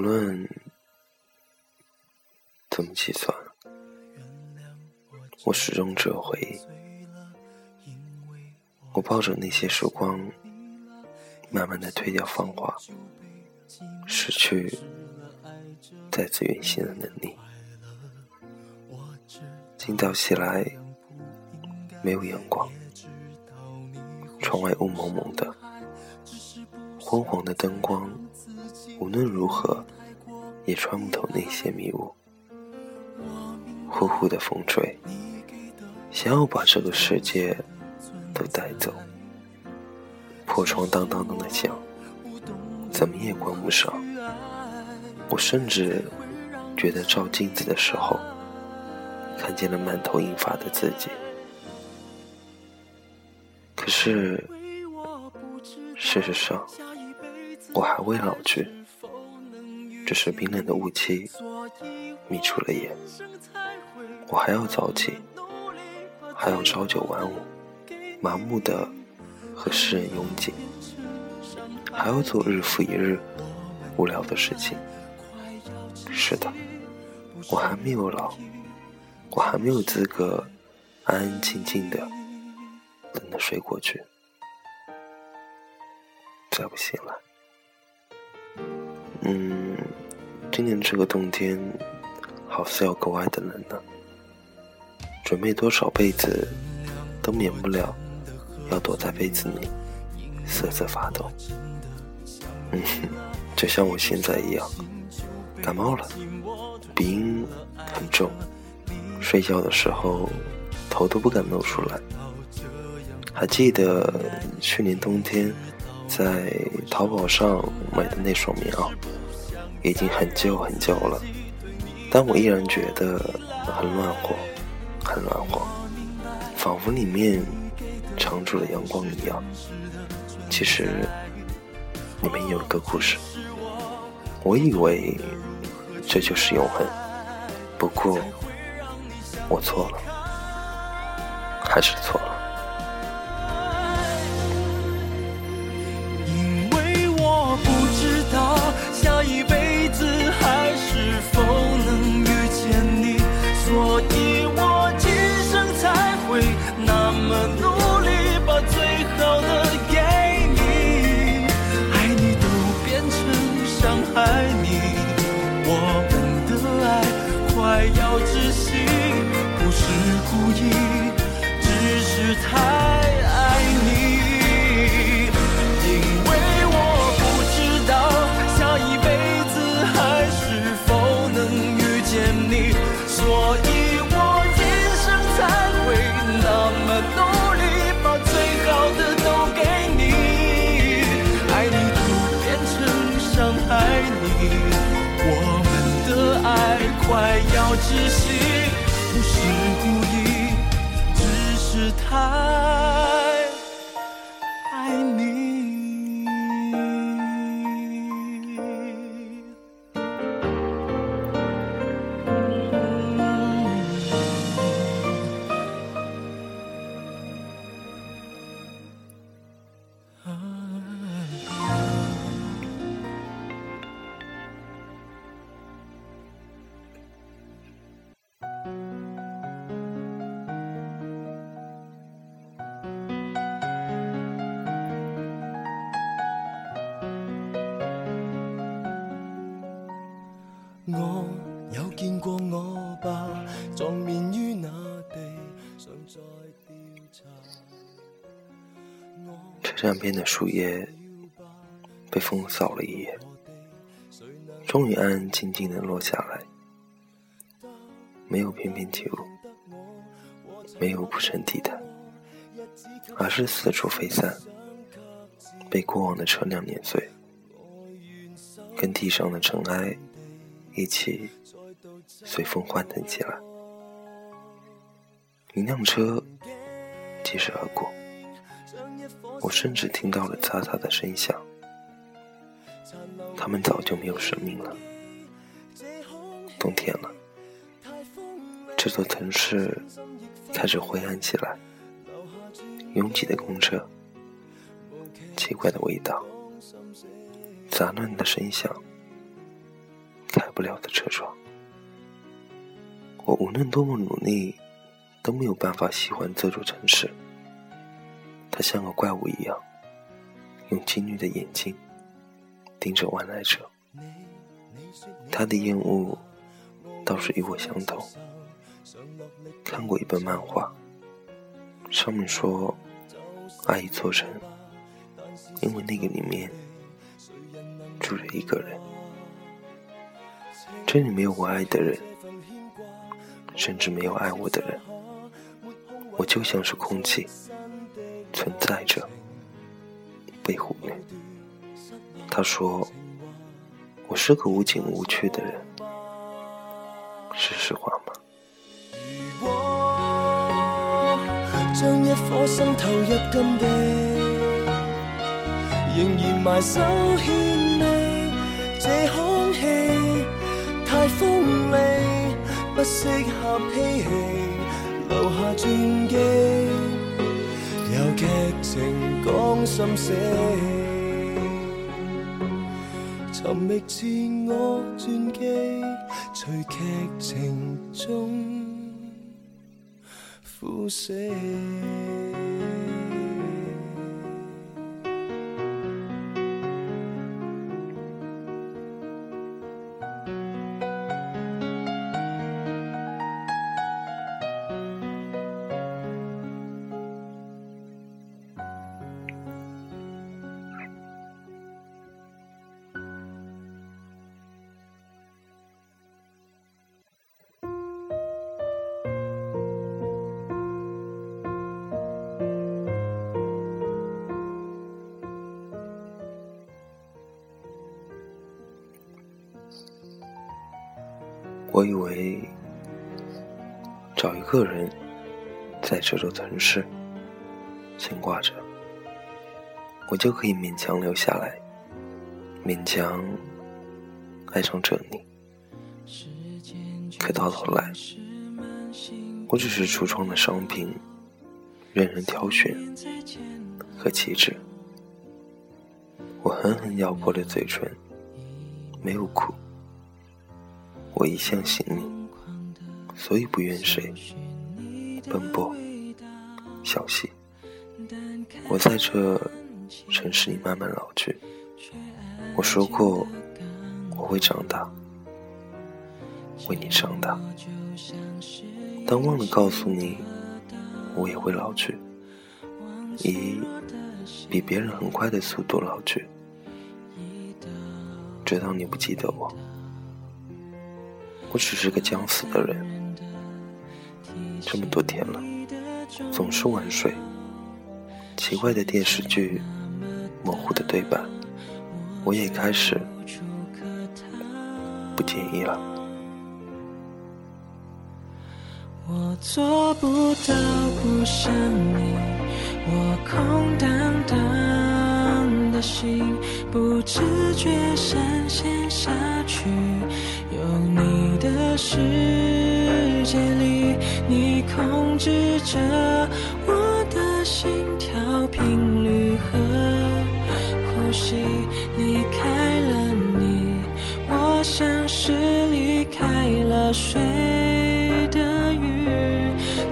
无论怎么计算，我始终只有回忆。我抱着那些时光，慢慢的褪掉芳华，失去再次远行的能力。今早起来，没有阳光，窗外雾蒙蒙的，昏黄的灯光，无论如何也穿不透那些迷雾。呼呼的风吹，想要把这个世界。都带走，破窗当当当的响，怎么也关不上。我甚至觉得照镜子的时候，看见了满头银发的自己。可是，事实上，我还未老去，只是冰冷的雾气迷住了眼。我还要早起，还要朝九晚五。麻木的和世人拥挤，还要做日复一日无聊的事情。是的，我还没有老，我还没有资格安安静静的等着睡过去。再不醒来，嗯，今年这个冬天好似要格外的冷呢。准备多少被子都免不了。要躲在被子里瑟瑟发抖，嗯哼，就像我现在一样，感冒了，鼻音很重，睡觉的时候头都不敢露出来。还记得去年冬天在淘宝上买的那双棉袄，已经很旧很旧了，但我依然觉得很暖和，很暖和，仿佛里面。藏住了阳光一样，其实里面有一个故事。我以为这就是永恒，不过我错了，还是错了。要窒站边的树叶被风扫了一夜，终于安安静静的落下来，没有翩翩起舞，没有铺成地毯，而是四处飞散，被过往的车辆碾碎，跟地上的尘埃一起随风欢腾起来。一辆车疾驶而过。我甚至听到了嘈杂的声响，他们早就没有生命了。冬天了，这座城市开始灰暗起来，拥挤的公车，奇怪的味道，杂乱的声响，开不了的车窗。我无论多么努力，都没有办法喜欢这座城市。他像个怪物一样，用金绿的眼睛盯着外来者。他的厌恶倒是与我相同。看过一本漫画，上面说，爱一座城，因为那个里面住着一个人。这里没有我爱的人，甚至没有爱我的人。我就像是空气，存在着，被忽略。他说，我是个无情无趣的人，是实话吗？将一颗心投入禁地，仍然埋首牵你，这空气太锋利，不适合嬉戏，留下传记，情讲心死，寻觅自我传记，随剧情中。枯死。我以为找一个人在这座城市牵挂着，我就可以勉强留下来，勉强爱上这里。可到头来，我只是橱窗的商品，任人挑选和弃置。我狠狠咬破了嘴唇，没有哭。我一向信你，所以不愿谁奔波小溪。我在这城市里慢慢老去。我说过我会长大，为你长大，但忘了告诉你，我也会老去，以比别人很快的速度老去，直到你不记得我。我只是个将死的人，这么多天了，总是晚睡。奇怪的电视剧，模糊的对白，我也开始不介意了。我做不到不想你，我空荡荡的心不自觉深陷下去。有你的世界里，你控制着我的心跳频率和呼吸。离开了你，我像是离开了水的鱼，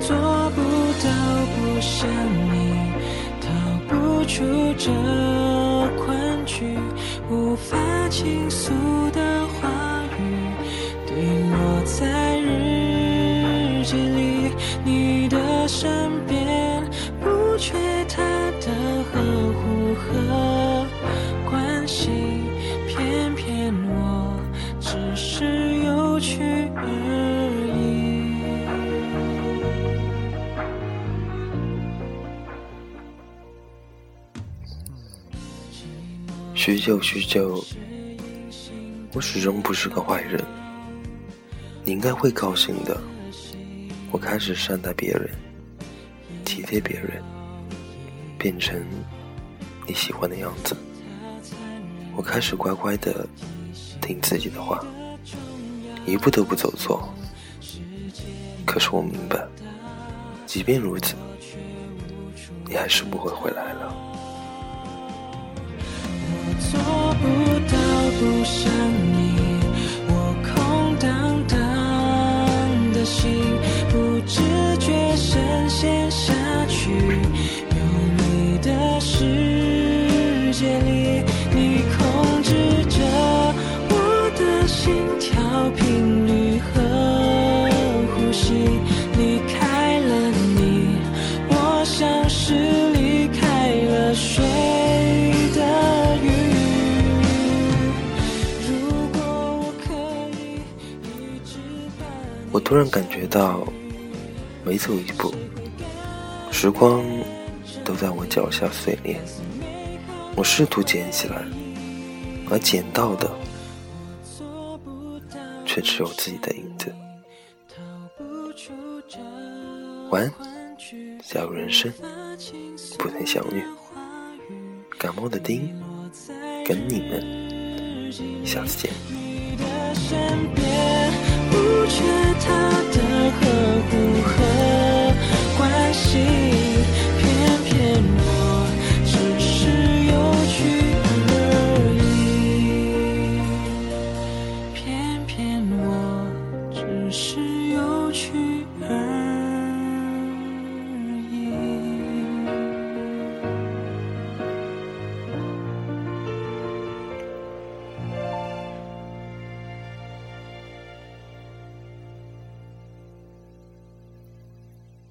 做不到不想你，逃不出这困局，无法倾诉许久许久，我始终不是个坏人。你应该会高兴的。我开始善待别人，体贴别人，变成你喜欢的样子。我开始乖乖的听自己的话，一步都不走错。可是我明白，即便如此，你还是不会回来了。做不到不想我突然感觉到，每走一步，时光都在我脚下碎裂。我试图捡起来，而捡到的却只有自己的影子。晚安，假如人生不曾相遇，感冒的丁跟你们下次见。不缺他。